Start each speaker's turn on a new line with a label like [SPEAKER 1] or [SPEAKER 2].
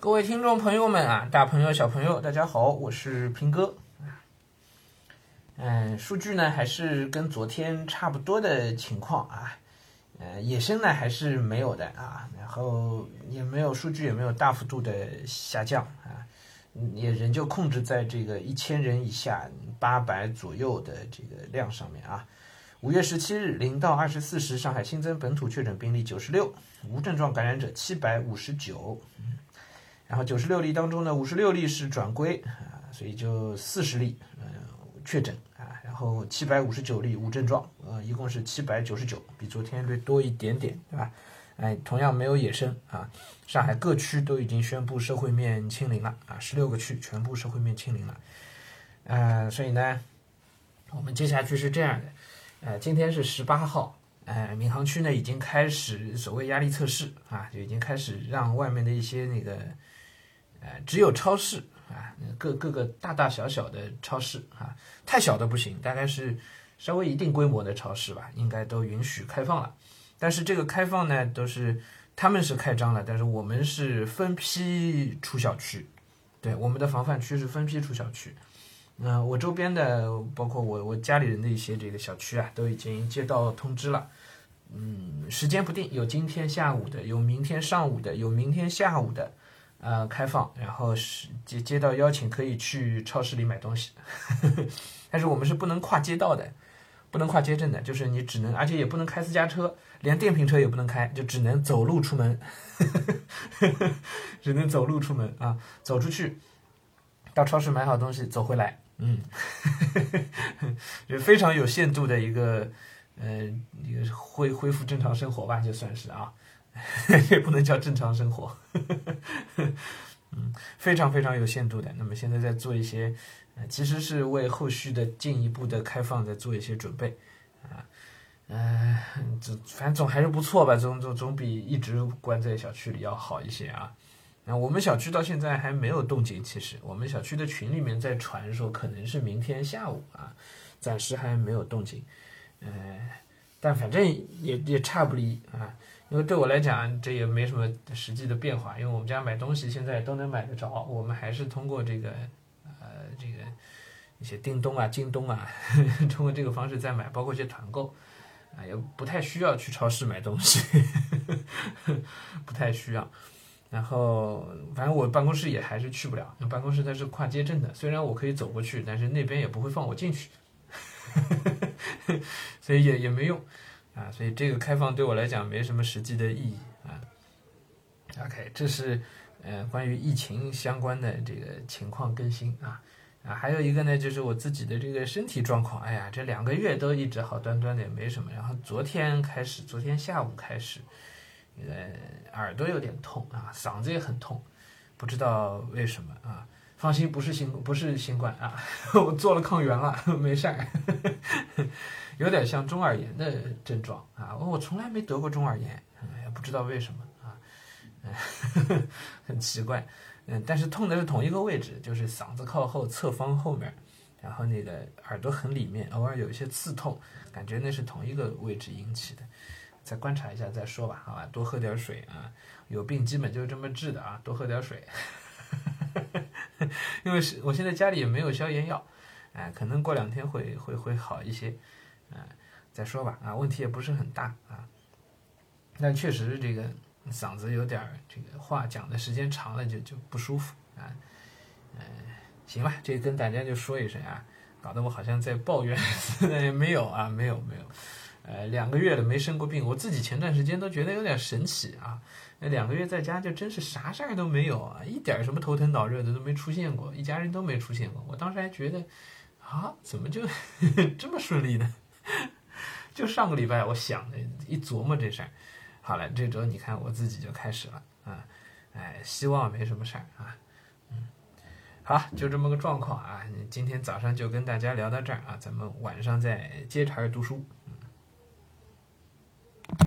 [SPEAKER 1] 各位听众朋友们啊，大朋友小朋友，大家好，我是平哥。嗯，数据呢还是跟昨天差不多的情况啊，呃，野生呢还是没有的啊，然后也没有数据也没有大幅度的下降啊，也仍旧控制在这个一千人以下八百左右的这个量上面啊。五月十七日零到二十四时，上海新增本土确诊病例九十六，无症状感染者七百五十九。然后九十六例当中呢，五十六例是转归啊，所以就四十例嗯确诊啊，然后七百五十九例无症状，呃，一共是七百九十九，比昨天略多一点点，对吧？哎，同样没有野生啊，上海各区都已经宣布社会面清零了啊，十六个区全部社会面清零了，呃，所以呢，我们接下去是这样的，呃，今天是十八号。呃，闵行区呢已经开始所谓压力测试啊，就已经开始让外面的一些那个。呃，只有超市啊，各各个大大小小的超市啊，太小的不行，大概是稍微一定规模的超市吧，应该都允许开放了。但是这个开放呢，都是他们是开张了，但是我们是分批出小区，对，我们的防范区是分批出小区。那我周边的，包括我我家里人的一些这个小区啊，都已经接到通知了，嗯，时间不定，有今天下午的，有明天上午的，有明天下午的。呃，开放，然后是接接到邀请可以去超市里买东西，但是我们是不能跨街道的，不能跨街镇的，就是你只能，而且也不能开私家车，连电瓶车也不能开，就只能走路出门，只能走路出门啊，走出去，到超市买好东西走回来，嗯，就非常有限度的一个，呃，一个恢恢复正常生活吧，就算是啊。也不能叫正常生活，嗯，非常非常有限度的。那么现在在做一些，其实是为后续的进一步的开放在做一些准备，啊，嗯，这反正总还是不错吧，总总总比一直关在小区里要好一些啊。那我们小区到现在还没有动静，其实我们小区的群里面在传说可能是明天下午啊，暂时还没有动静，呃，但反正也也差不离啊。因为对我来讲，这也没什么实际的变化，因为我们家买东西现在都能买得着，我们还是通过这个，呃，这个一些叮咚啊、京东啊，通过这个方式在买，包括一些团购，啊，也不太需要去超市买东西，不太需要。然后，反正我办公室也还是去不了，办公室它是跨街镇的，虽然我可以走过去，但是那边也不会放我进去，所以也也没用。啊，所以这个开放对我来讲没什么实际的意义啊。OK，这是呃关于疫情相关的这个情况更新啊啊，还有一个呢就是我自己的这个身体状况，哎呀，这两个月都一直好端端的也没什么，然后昨天开始，昨天下午开始，呃耳朵有点痛啊，嗓子也很痛，不知道为什么啊。放心，不是新不是新冠啊，我做了抗原了，没事儿。有点像中耳炎的症状啊，我从来没得过中耳炎，也不知道为什么啊，很奇怪，嗯，但是痛的是同一个位置，就是嗓子靠后侧方后面，然后那个耳朵很里面，偶尔有一些刺痛，感觉那是同一个位置引起的，再观察一下再说吧，好吧，多喝点水啊，有病基本就是这么治的啊，多喝点水，因为是我现在家里也没有消炎药，哎，可能过两天会会会好一些。啊，再说吧，啊，问题也不是很大啊，但确实这个嗓子有点，这个话讲的时间长了就就不舒服啊，嗯，行吧，这跟大家就说一声啊，搞得我好像在抱怨，也没有啊，没有没有，呃，两个月了没生过病，我自己前段时间都觉得有点神奇啊，那两个月在家就真是啥事儿都没有啊，一点什么头疼脑热的都没出现过，一家人都没出现过，我当时还觉得啊，怎么就 这么顺利呢？就上个礼拜，我想的一琢磨这事儿，好了，这周你看我自己就开始了啊，哎，希望没什么事儿啊，嗯，好，就这么个状况啊，今天早上就跟大家聊到这儿啊，咱们晚上再接茬读书。